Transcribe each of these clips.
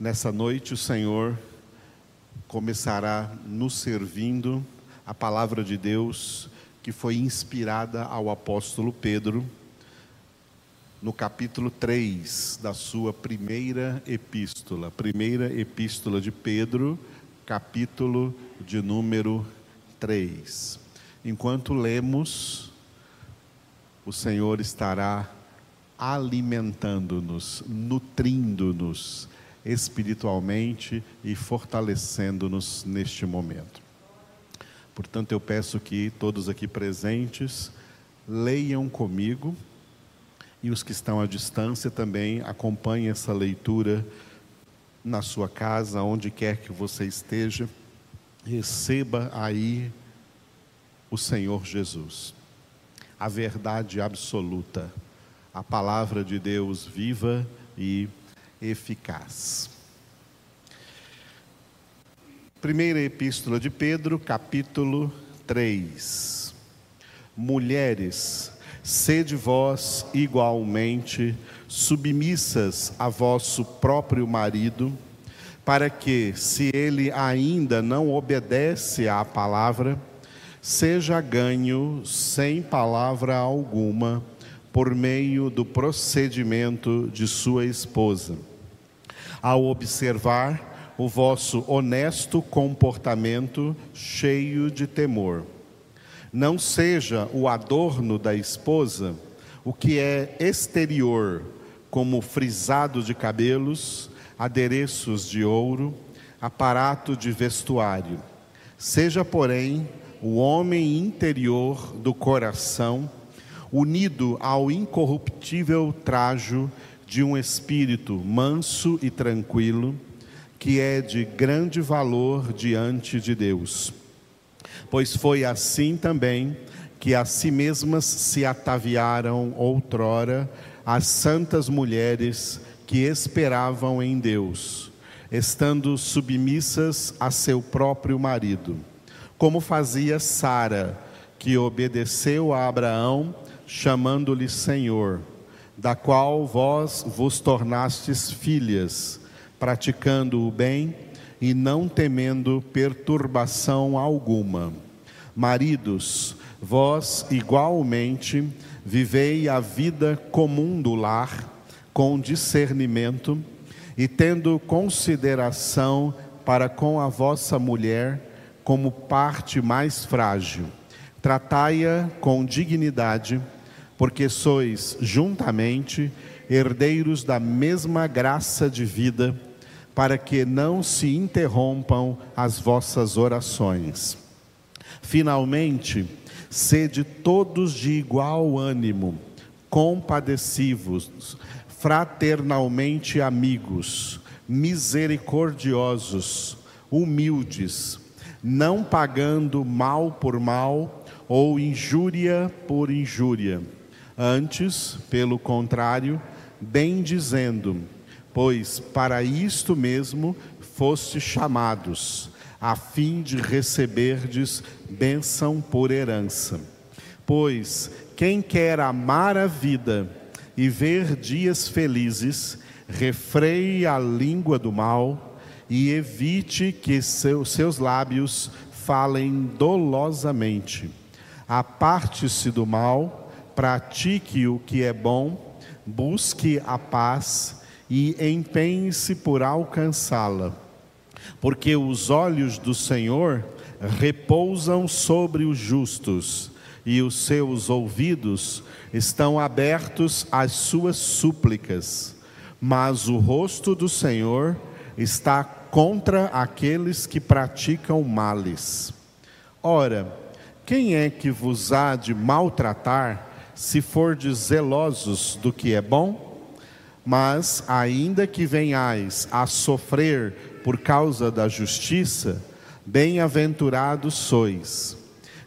Nessa noite, o Senhor começará nos servindo a palavra de Deus que foi inspirada ao apóstolo Pedro no capítulo 3 da sua primeira epístola, primeira epístola de Pedro, capítulo de número 3. Enquanto lemos, o Senhor estará alimentando-nos, nutrindo-nos espiritualmente e fortalecendo-nos neste momento. Portanto, eu peço que todos aqui presentes leiam comigo e os que estão à distância também acompanhem essa leitura na sua casa, onde quer que você esteja. Receba aí o Senhor Jesus, a verdade absoluta, a palavra de Deus viva e eficaz. Primeira Epístola de Pedro, capítulo 3. Mulheres, sede vós igualmente submissas a vosso próprio marido, para que, se ele ainda não obedece à palavra, seja ganho sem palavra alguma por meio do procedimento de sua esposa. Ao observar o vosso honesto comportamento cheio de temor. Não seja o adorno da esposa o que é exterior, como frisado de cabelos, adereços de ouro, aparato de vestuário. Seja, porém, o homem interior do coração, unido ao incorruptível trajo de um espírito manso e tranquilo, que é de grande valor diante de Deus. Pois foi assim também que a si mesmas se ataviaram outrora as santas mulheres que esperavam em Deus, estando submissas a seu próprio marido, como fazia Sara, que obedeceu a Abraão, chamando-lhe Senhor, da qual vós vos tornastes filhas praticando o bem e não temendo perturbação alguma. Maridos, vós igualmente vivei a vida comum do lar com discernimento e tendo consideração para com a vossa mulher como parte mais frágil. Tratai-a com dignidade, porque sois juntamente herdeiros da mesma graça de vida para que não se interrompam as vossas orações. Finalmente, sede todos de igual ânimo, compadecivos, fraternalmente amigos, misericordiosos, humildes, não pagando mal por mal ou injúria por injúria. Antes, pelo contrário, bem dizendo, pois para isto mesmo foste chamados, a fim de receberdes bênção por herança. Pois quem quer amar a vida e ver dias felizes, refreie a língua do mal e evite que seus lábios falem dolosamente. Aparte-se do mal, pratique o que é bom, busque a paz e empenhe-se por alcançá-la, porque os olhos do Senhor repousam sobre os justos e os seus ouvidos estão abertos às suas súplicas, mas o rosto do Senhor está contra aqueles que praticam males. Ora, quem é que vos há de maltratar se fordes zelosos do que é bom? Mas, ainda que venhais a sofrer por causa da justiça, bem-aventurados sois.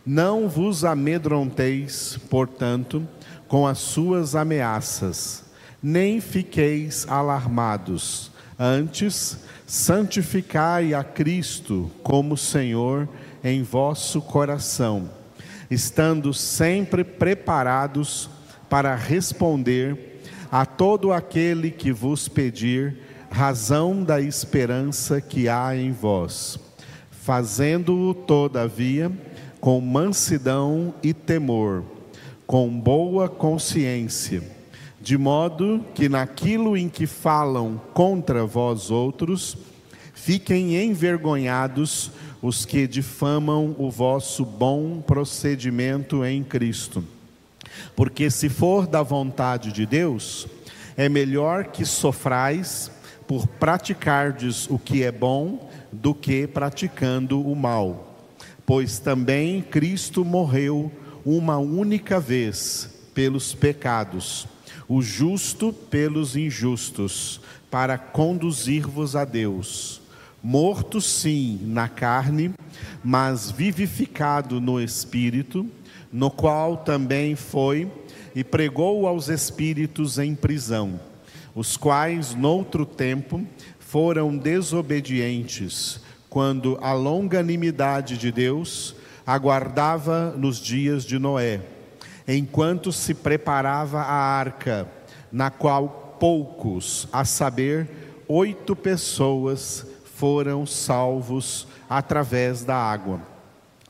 Não vos amedronteis, portanto, com as suas ameaças, nem fiqueis alarmados. Antes, santificai a Cristo como Senhor em vosso coração, estando sempre preparados para responder a todo aquele que vos pedir razão da esperança que há em vós, fazendo-o, todavia, com mansidão e temor, com boa consciência, de modo que naquilo em que falam contra vós outros, fiquem envergonhados os que difamam o vosso bom procedimento em Cristo. Porque se for da vontade de Deus, é melhor que sofrais por praticardes o que é bom do que praticando o mal. Pois também Cristo morreu uma única vez pelos pecados, o justo pelos injustos, para conduzir-vos a Deus. Morto sim na carne, mas vivificado no espírito, no qual também foi e pregou aos espíritos em prisão, os quais noutro tempo foram desobedientes, quando a longanimidade de Deus aguardava nos dias de Noé, enquanto se preparava a arca, na qual poucos, a saber, oito pessoas, foram salvos através da água,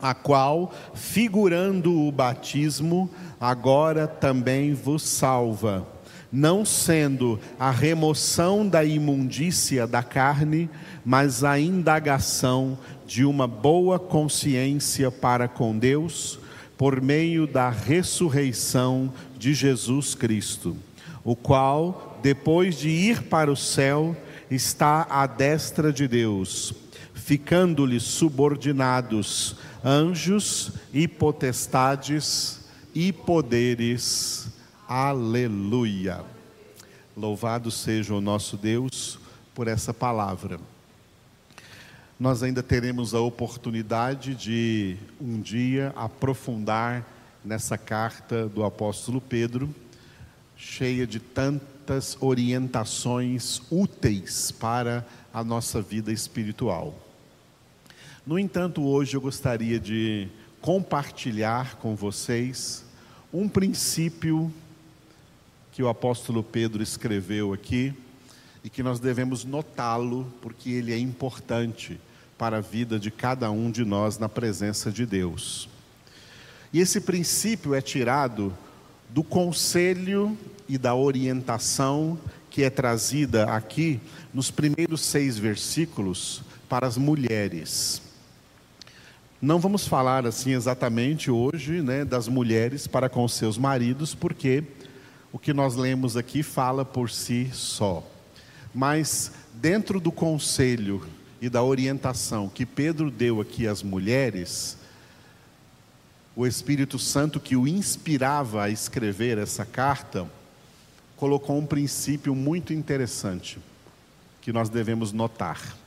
a qual, figurando o batismo, agora também vos salva, não sendo a remoção da imundícia da carne, mas a indagação de uma boa consciência para com Deus, por meio da ressurreição de Jesus Cristo, o qual, depois de ir para o céu, está à destra de Deus, ficando-lhe subordinados anjos e potestades e poderes. Aleluia. Louvado seja o nosso Deus por essa palavra. Nós ainda teremos a oportunidade de um dia aprofundar nessa carta do apóstolo Pedro, cheia de tantas orientações úteis para a nossa vida espiritual. No entanto, hoje eu gostaria de compartilhar com vocês um princípio que o apóstolo Pedro escreveu aqui e que nós devemos notá-lo porque ele é importante para a vida de cada um de nós na presença de Deus. E esse princípio é tirado do conselho e da orientação que é trazida aqui nos primeiros seis versículos para as mulheres. Não vamos falar assim exatamente hoje né, das mulheres para com seus maridos, porque o que nós lemos aqui fala por si só. Mas dentro do conselho e da orientação que Pedro deu aqui às mulheres, o Espírito Santo que o inspirava a escrever essa carta, colocou um princípio muito interessante que nós devemos notar.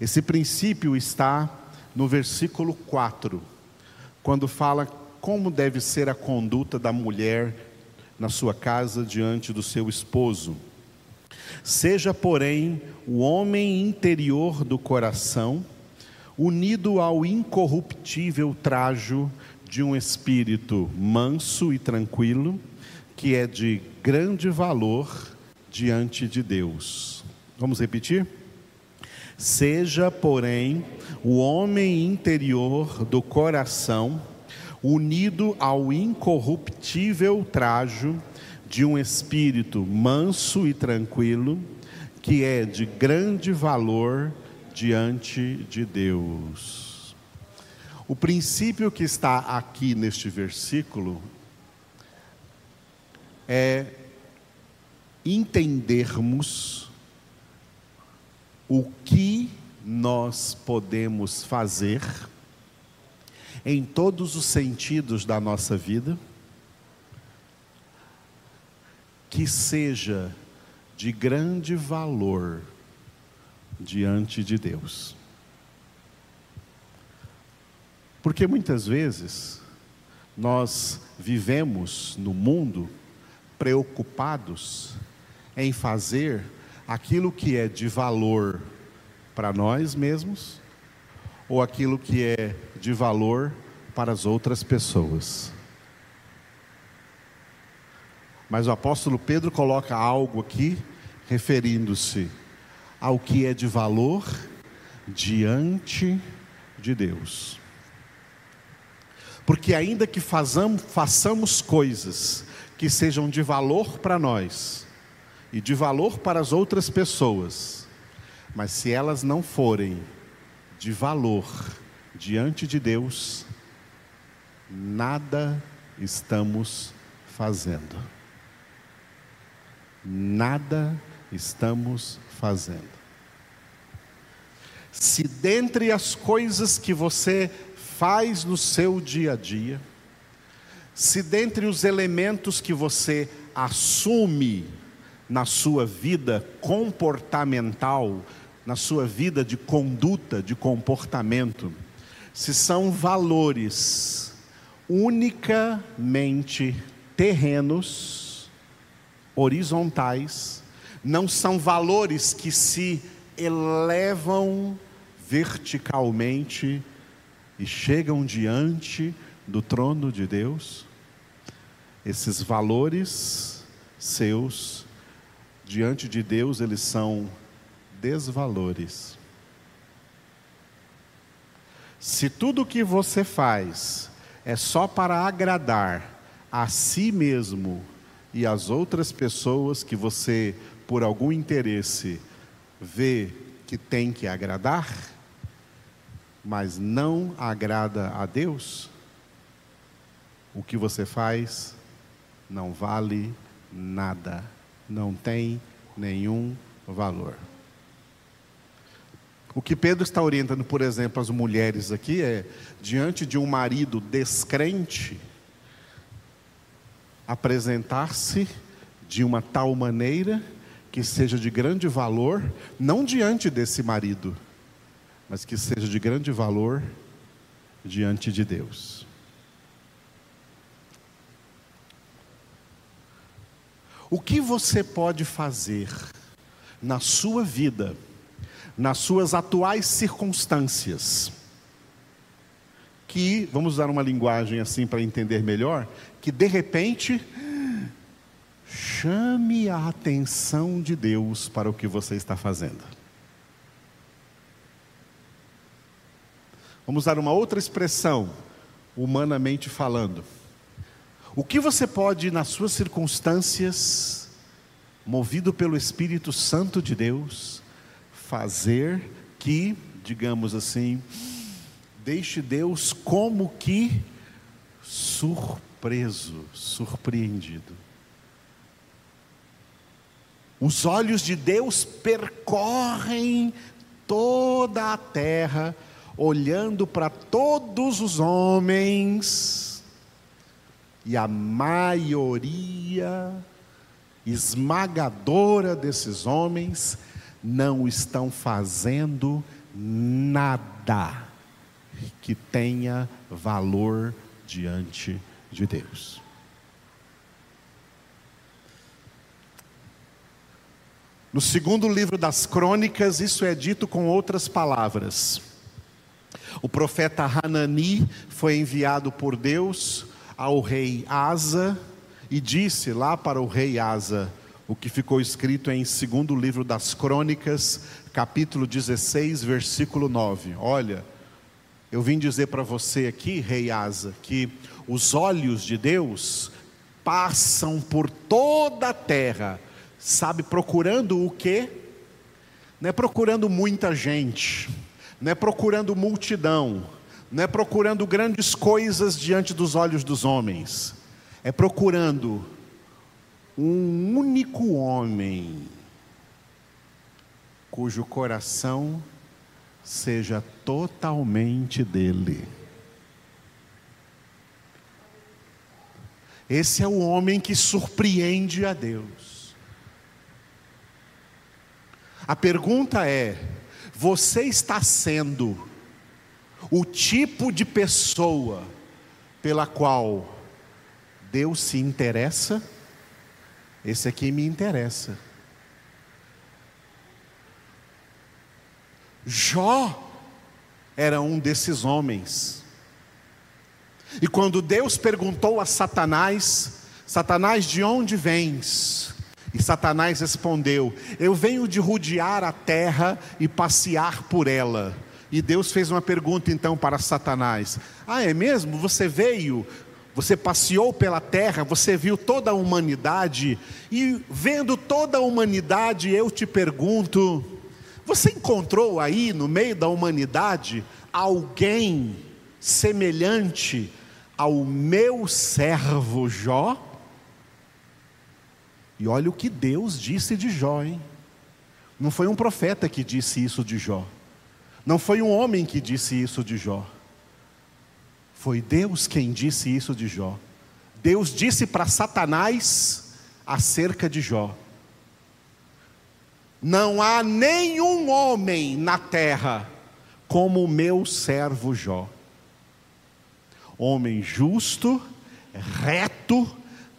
Esse princípio está no versículo 4, quando fala como deve ser a conduta da mulher na sua casa diante do seu esposo. Seja, porém, o homem interior do coração, unido ao incorruptível trajo de um espírito manso e tranquilo, que é de grande valor diante de Deus. Vamos repetir? Seja, porém, o homem interior do coração, unido ao incorruptível trajo de um espírito manso e tranquilo, que é de grande valor diante de Deus. O princípio que está aqui neste versículo é entendermos o que nós podemos fazer em todos os sentidos da nossa vida que seja de grande valor diante de Deus. Porque muitas vezes nós vivemos no mundo preocupados em fazer aquilo que é de valor para nós mesmos ou aquilo que é de valor para as outras pessoas. Mas o apóstolo Pedro coloca algo aqui referindo-se ao que é de valor diante de Deus. Porque, ainda que façamos, coisas que sejam de valor para nós e de valor para as outras pessoas, mas se elas não forem de valor diante de Deus, nada estamos fazendo. Nada estamos fazendo. Se dentre as coisas que você faz no seu dia a dia, se dentre os elementos que você assume na sua vida comportamental, na sua vida de conduta, de comportamento, se são valores unicamente terrenos, horizontais, não são valores que se elevam verticalmente e chegam diante do trono de Deus. Esses valores seus, diante de Deus, eles são desvalores. Se tudo que você faz é só para agradar a si mesmo e as outras pessoas que você, por algum interesse, vê que tem que agradar, mas não agrada a Deus, o que você faz não vale nada, não tem nenhum valor. O que Pedro está orientando, por exemplo, as mulheres aqui é: diante de um marido descrente, apresentar-se de uma tal maneira que seja de grande valor, não diante desse marido, mas que seja de grande valor diante de Deus. O que você pode fazer na sua vida, nas suas atuais circunstâncias, que, vamos usar uma linguagem assim para entender melhor, que de repente chame a atenção de Deus para o que você está fazendo. Vamos usar uma outra expressão, humanamente falando. O que você pode, nas suas circunstâncias, movido pelo Espírito Santo de Deus, fazer que, digamos assim, deixe Deus como que surpreso surpreso, surpreendido. Os olhos de Deus percorrem toda a terra, olhando para todos os homens, e a maioria esmagadora desses homens não estão fazendo nada que tenha valor diante de de Deus. No segundo livro das crônicas, isso é dito com outras palavras. O profeta Hanani foi enviado por Deus ao rei Asa e disse lá para o rei Asa o que ficou escrito em segundo livro das crônicas, capítulo 16, versículo 9. Olha, eu vim dizer para você aqui, rei Asa, que os olhos de Deus passam por toda a terra, sabe, procurando o quê? Não é procurando muita gente, não é procurando multidão, não é procurando grandes coisas diante dos olhos dos homens, é procurando um único homem cujo coração seja totalmente dele. Esse é o homem que surpreende a Deus. A pergunta é: você está sendo o tipo de pessoa pela qual Deus se interessa? Esse aqui me interessa. Jó era um desses homens. E quando Deus perguntou a Satanás: Satanás, de onde vens? E Satanás respondeu: Eu venho de rodear a terra e passear por ela. E Deus fez uma pergunta então para Satanás: Ah, é mesmo? Você veio, você passeou pela terra, você viu toda a humanidade, e vendo toda a humanidade, eu te pergunto: Você encontrou aí no meio da humanidade alguém semelhante ao meu servo Jó? E olha o que Deus disse de Jó, hein? Não foi um profeta que disse isso de Jó. Não foi um homem que disse isso de Jó. Foi Deus quem disse isso de Jó. Deus disse para Satanás acerca de Jó: Não há nenhum homem na terra como o meu servo Jó. Homem justo, reto,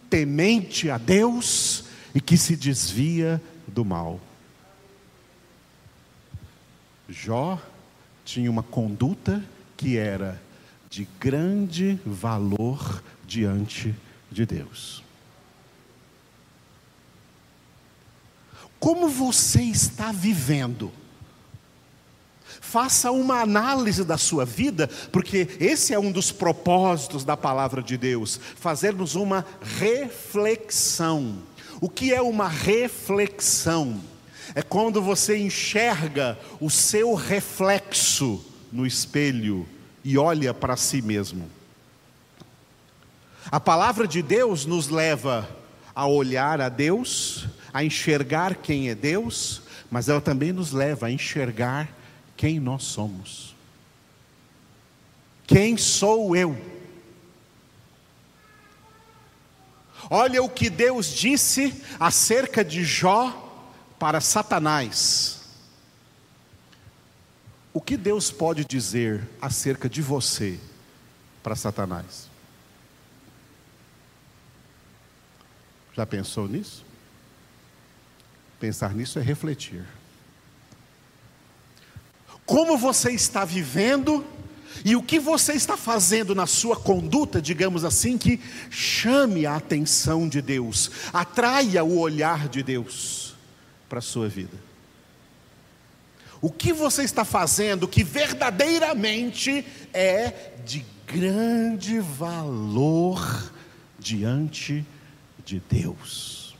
temente a Deus e que se desvia do mal. Jó tinha uma conduta que era de grande valor diante de Deus. Como você está vivendo? Faça uma análise da sua vida, porque esse é um dos propósitos da palavra de Deus, fazermos uma reflexão. O que é uma reflexão? É quando você enxerga o seu reflexo no espelho e olha para si mesmo. A palavra de Deus nos leva a olhar a Deus, a enxergar quem é Deus, mas ela também nos leva a enxergar quem nós somos. Quem sou eu? Olha o que Deus disse acerca de Jó para Satanás. O que Deus pode dizer acerca de você para Satanás? Já pensou nisso? Pensar nisso é refletir. Como você está vivendo e o que você está fazendo na sua conduta, digamos assim, que chame a atenção de Deus, atraia o olhar de Deus para a sua vida? O que você está fazendo que verdadeiramente é de grande valor diante de Deus?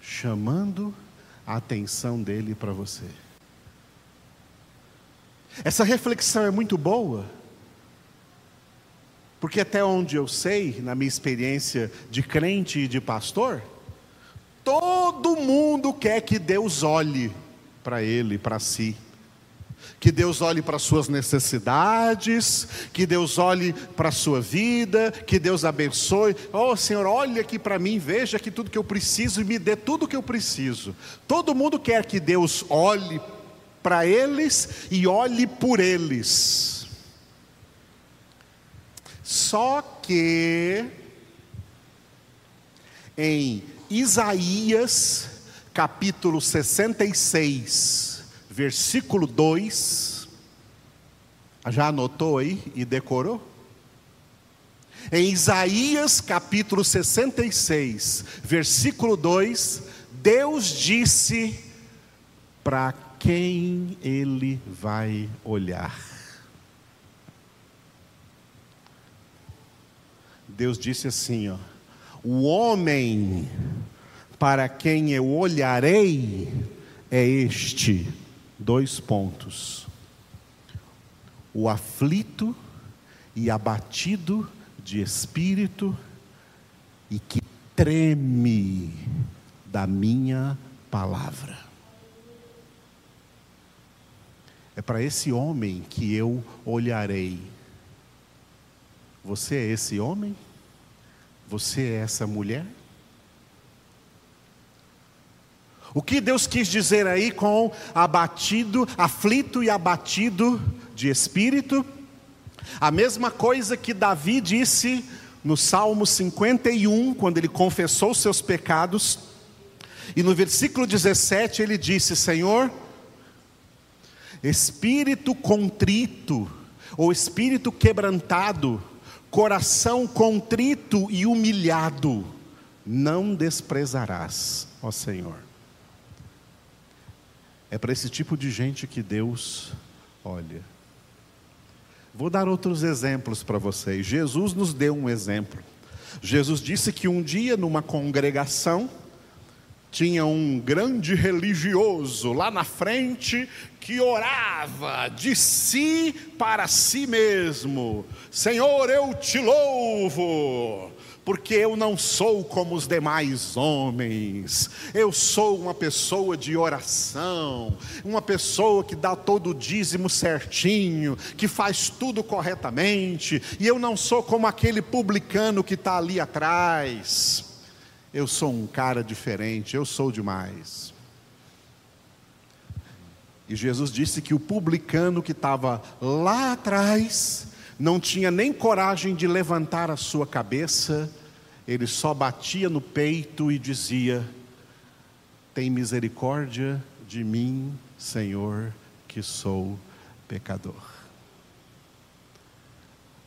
Chamando a atenção dele para você. Essa reflexão é muito boa porque até onde eu sei, na minha experiência de crente e de pastor, todo mundo quer que Deus olhe para ele, para si. Que Deus olhe para suas necessidades, que Deus olhe para a sua vida, que Deus abençoe. Oh Senhor, olhe aqui para mim, veja aqui tudo que eu preciso e me dê tudo que eu preciso. Todo mundo quer que Deus olhe para eles e olhe por eles. Só que em Isaías, capítulo 66, versículo 2, já anotou aí e decorou? Em Isaías capítulo 66, versículo 2, Deus disse para quem ele vai olhar. Deus disse assim: ó, o homem para quem eu olharei é este, dois pontos. O aflito e abatido de espírito e que treme da minha palavra. É para esse homem que eu olharei você é esse homem? Você é essa mulher? O que Deus quis dizer aí com abatido, aflito e abatido de espírito? A mesma coisa que Davi disse no Salmo 51, quando ele confessou seus pecados, e no versículo 17 ele disse: Senhor, espírito contrito, ou espírito quebrantado, coração contrito e humilhado, não desprezarás, ó Senhor. É para esse tipo de gente que Deus olha. Vou dar outros exemplos para vocês. Jesus nos deu um exemplo. Jesus disse que um dia, numa congregação, tinha um grande religioso lá na frente que orava de si para si mesmo: Senhor, eu te louvo, porque eu não sou como os demais homens, eu sou uma pessoa de oração, uma pessoa que dá todo o dízimo certinho, que faz tudo corretamente, e eu não sou como aquele publicano que está ali atrás eu sou um cara diferente, eu sou demais. E Jesus disse que o publicano que estava lá atrás não tinha nem coragem de levantar a sua cabeça, ele só batia no peito e dizia: Tem misericórdia de mim, Senhor, que sou pecador.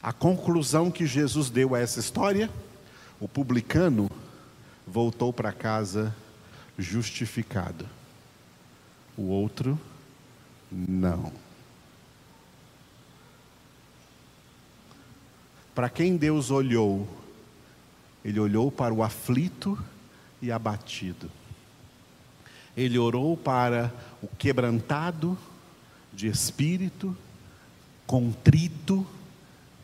A conclusão que Jesus deu a essa história, o publicano voltou para casa justificado. O outro, não. Para quem Deus olhou, Ele olhou para o aflito e abatido. Ele orou para o quebrantado de espírito, contrito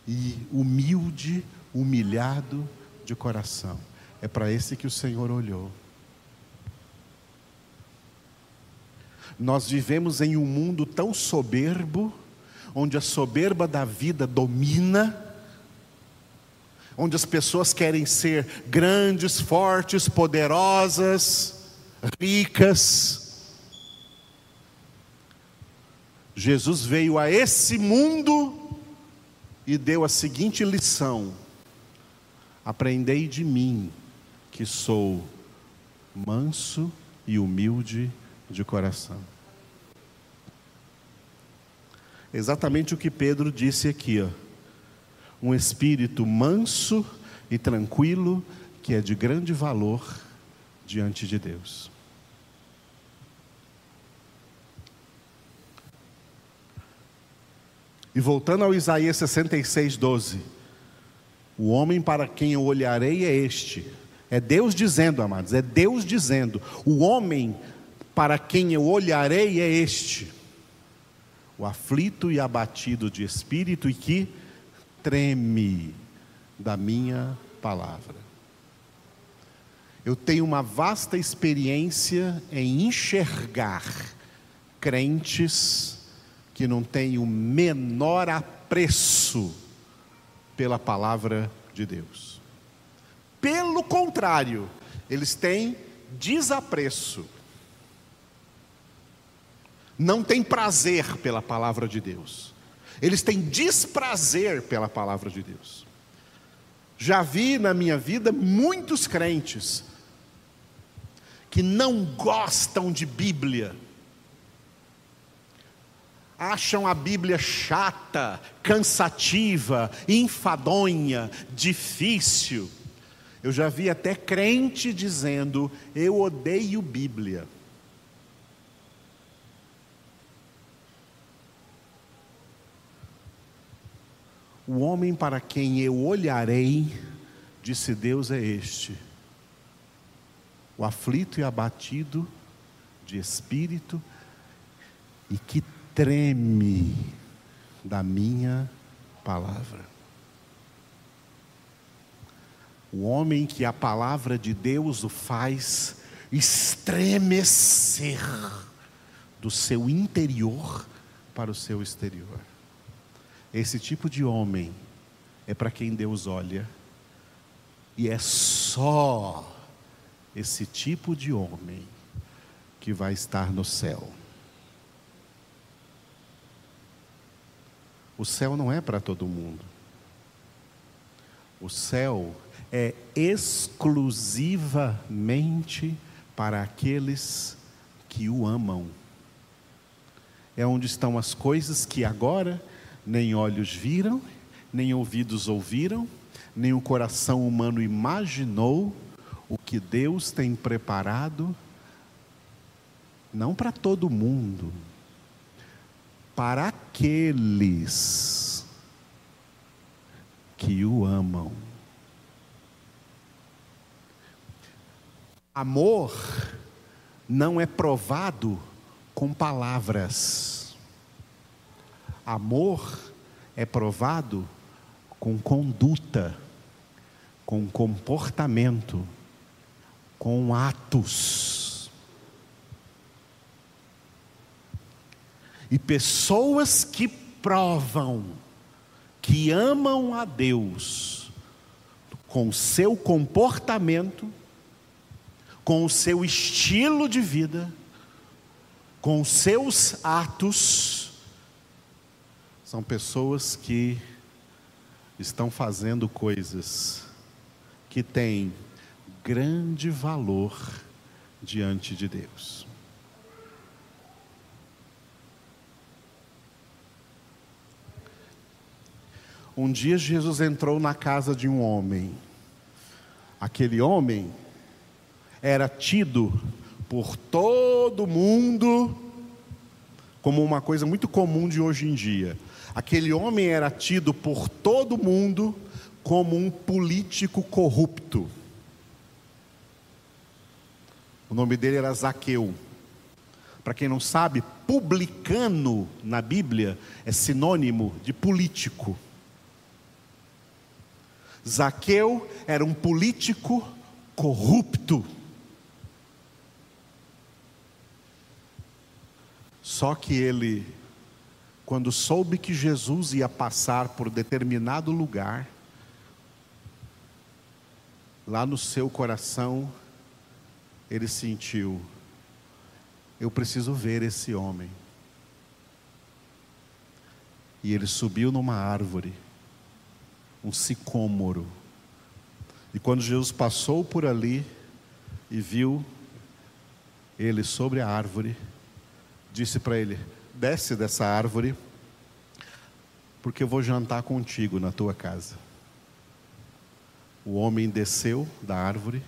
e humilde, humilhado de coração. É para esse que o Senhor olhou. Nós vivemos em um mundo tão soberbo, onde a soberba da vida domina, onde as pessoas querem ser grandes, fortes, poderosas, ricas. Jesus veio a esse mundo e deu a seguinte lição: Aprendei de mim, que sou manso e humilde de coração. Exatamente o que Pedro disse aqui, ó. Um espírito manso e tranquilo, que é de grande valor diante de Deus. E voltando ao Isaías 66, 12: O homem para quem eu olharei é este, é Deus dizendo, amados, é Deus dizendo: o homem para quem eu olharei é este, o aflito e abatido de espírito e que treme da minha palavra. Eu tenho uma vasta experiência em enxergar crentes que não têm o menor apreço pela palavra de Deus. Pelo contrário, eles têm desapreço. Não têm prazer pela palavra de Deus. Eles têm desprazer pela palavra de Deus. Já vi na minha vida muitos crentes que não gostam de Bíblia, acham a Bíblia chata, cansativa, enfadonha, difícil eu já vi até crente dizendo: Eu odeio Bíblia. O homem para quem eu olharei, disse Deus, é este: o aflito e abatido de espírito e que treme da minha palavra. O homem que a palavra de Deus o faz estremecer do seu interior para o seu exterior. Esse tipo de homem é para quem Deus olha, e é só esse tipo de homem que vai estar no céu. O céu não é para todo mundo. O céu é exclusivamente para aqueles que o amam. É onde estão as coisas que agora nem olhos viram, nem ouvidos ouviram, nem o coração humano imaginou o que Deus tem preparado, não para todo mundo, para aqueles que o amam. Amor não é provado com palavras. Amor é provado com conduta, com comportamento, com atos. E pessoas que provam que amam a Deus com seu comportamento, com o seu estilo de vida, com seus atos, são pessoas que estão fazendo coisas que têm grande valor diante de Deus. Um dia Jesus entrou na casa de um homem. Aquele homem era tido por todo mundo como uma coisa muito comum de hoje em dia. Aquele homem era tido por todo mundo como um político corrupto. O nome dele era Zaqueu. Para quem não sabe, publicano na Bíblia é sinônimo de político. Zaqueu era um político corrupto. Só que ele, quando soube que Jesus ia passar por determinado lugar, lá no seu coração, ele sentiu: eu preciso ver esse homem. E ele subiu numa árvore, um sicômoro. E quando Jesus passou por ali e viu ele sobre a árvore, disse para ele: Desce dessa árvore, porque eu vou jantar contigo na tua casa. O homem desceu da árvore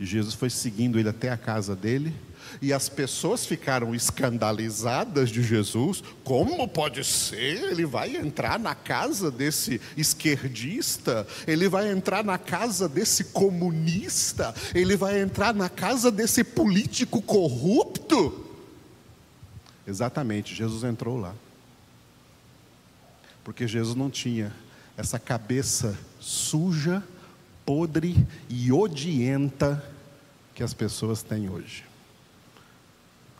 e Jesus foi seguindo ele até a casa dele. E as pessoas ficaram escandalizadas de Jesus. Como pode ser? Ele vai entrar na casa desse esquerdista, ele vai entrar na casa desse comunista, ele vai entrar na casa desse político corrupto. Exatamente, Jesus entrou lá. Porque Jesus não tinha essa cabeça suja, podre e odienta que as pessoas têm hoje.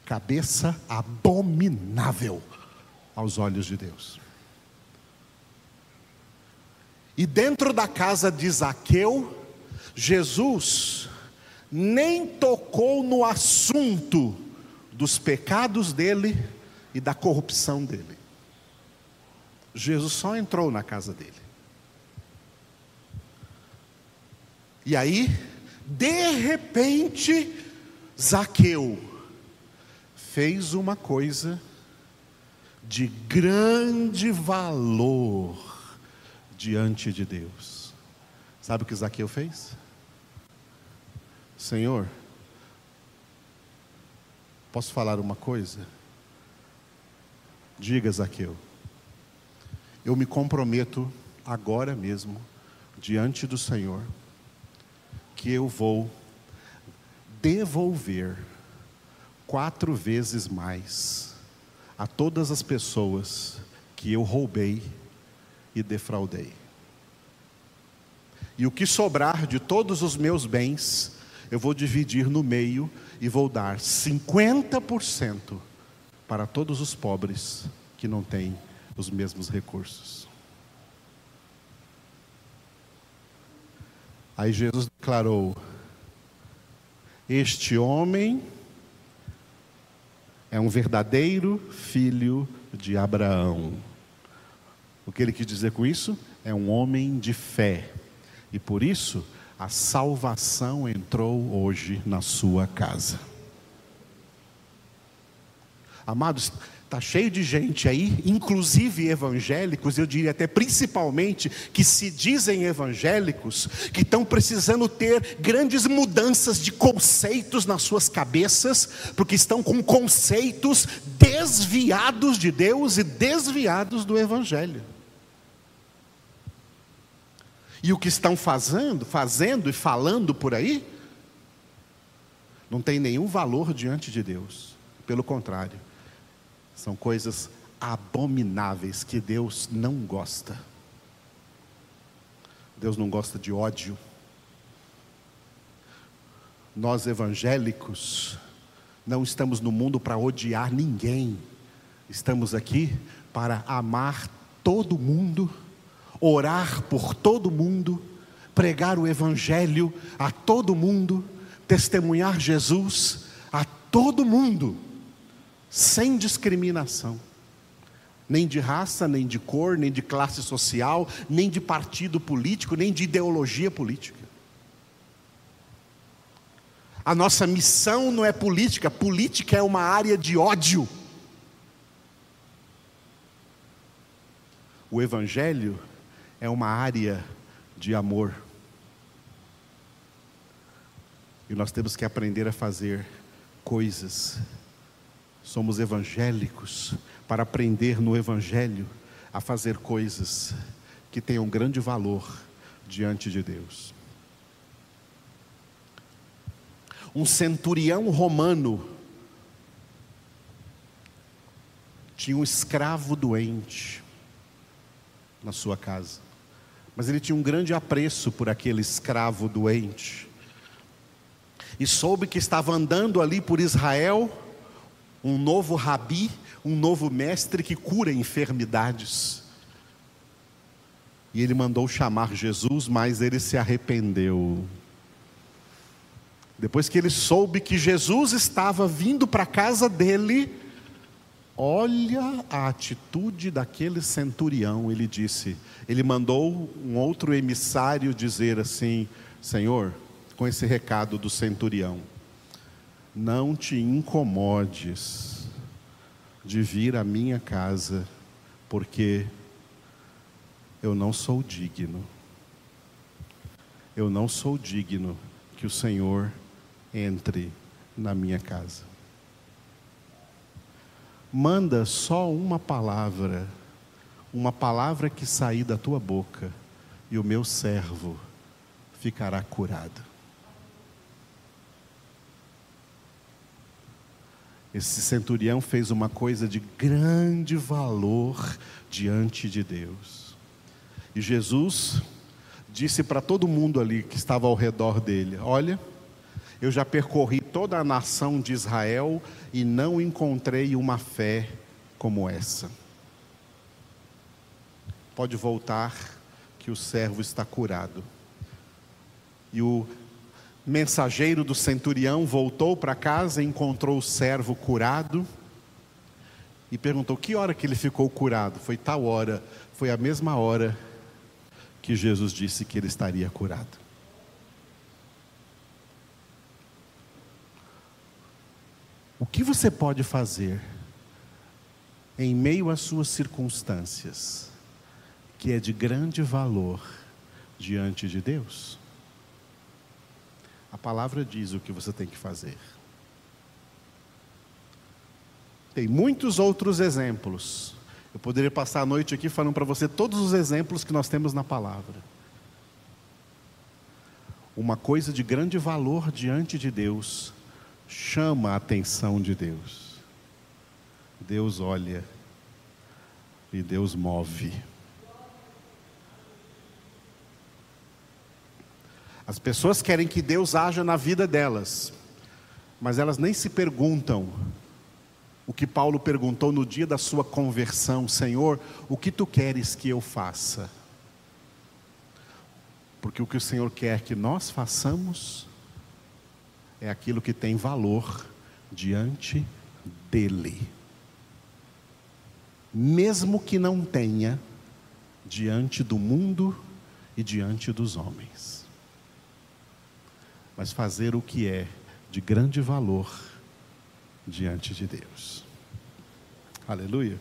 Cabeça abominável aos olhos de Deus. E dentro da casa de Zaqueu, Jesus nem tocou no assunto dos pecados dele e da corrupção dele. Jesus só entrou na casa dele. E aí, de repente, Zaqueu fez uma coisa de grande valor diante de Deus. Sabe o que Zaqueu fez? Senhor, posso falar uma coisa? Diga, Zaqueu, eu me comprometo agora mesmo, diante do Senhor, que eu vou devolver quatro vezes mais a todas as pessoas que eu roubei e defraudei. E o que sobrar de todos os meus bens, eu vou dividir no meio e vou dar 50% para todos os pobres que não têm os mesmos recursos. Aí Jesus declarou: Este homem é um verdadeiro filho de Abraão. O que ele quis dizer com isso? É um homem de fé. E por isso, a salvação entrou hoje na sua casa. Amados, Está cheio de gente aí, inclusive evangélicos, eu diria até principalmente, que se dizem evangélicos, que estão precisando ter grandes mudanças de conceitos nas suas cabeças, porque estão com conceitos desviados de Deus e desviados do Evangelho. E o que estão fazendo, fazendo e falando por aí, não tem nenhum valor diante de Deus, pelo contrário são coisas abomináveis que Deus não gosta. Deus não gosta de ódio. Nós evangélicos não estamos no mundo para odiar ninguém. Estamos aqui para amar todo mundo, orar por todo mundo, pregar o evangelho a todo mundo, testemunhar Jesus a todo mundo sem discriminação, nem de raça, nem de cor, nem de classe social, nem de partido político, nem de ideologia política. A nossa missão não é política, política é uma área de ódio. O Evangelho é uma área de amor. E nós temos que aprender a fazer coisas somos evangélicos para aprender no Evangelho a fazer coisas que tenham grande valor diante de Deus. Um centurião romano tinha um escravo doente na sua casa, mas ele tinha um grande apreço por aquele escravo doente, e soube que estava andando ali por Israel um novo rabi, um novo mestre que cura enfermidades. E ele mandou chamar Jesus, mas ele se arrependeu. Depois que ele soube que Jesus estava vindo para a casa dele, olha a atitude daquele centurião. Ele disse: ele mandou um outro emissário dizer assim: Senhor, com esse recado do centurião, não te incomodes de vir à minha casa, porque eu não sou digno. Eu não sou digno que o Senhor entre na minha casa. Manda só uma palavra, uma palavra que sair da tua boca, e o meu servo ficará curado. Esse centurião fez uma coisa de grande valor diante de Deus. E Jesus disse para todo mundo ali que estava ao redor dele: Olha, eu já percorri toda a nação de Israel e não encontrei uma fé como essa. Pode voltar, que o servo está curado. E o mensageiro do centurião voltou para casa, encontrou o servo curado e perguntou: "Que hora que ele ficou curado?" Foi tal hora, foi a mesma hora que Jesus disse que ele estaria curado. O que você pode fazer em meio às suas circunstâncias que é de grande valor diante de Deus? A palavra diz o que você tem que fazer. Tem muitos outros exemplos. Eu poderia passar a noite aqui falando para você todos os exemplos que nós temos na palavra. Uma coisa de grande valor diante de Deus chama a atenção de Deus. Deus olha e Deus move. As pessoas querem que Deus haja na vida delas, mas elas nem se perguntam o que Paulo perguntou no dia da sua conversão: Senhor, o que tu queres que eu faça? Porque o que o Senhor quer que nós façamos é aquilo que tem valor diante dEle. Mesmo que não tenha diante do mundo e diante dos homens mas fazer o que é de grande valor diante de Deus. Aleluia.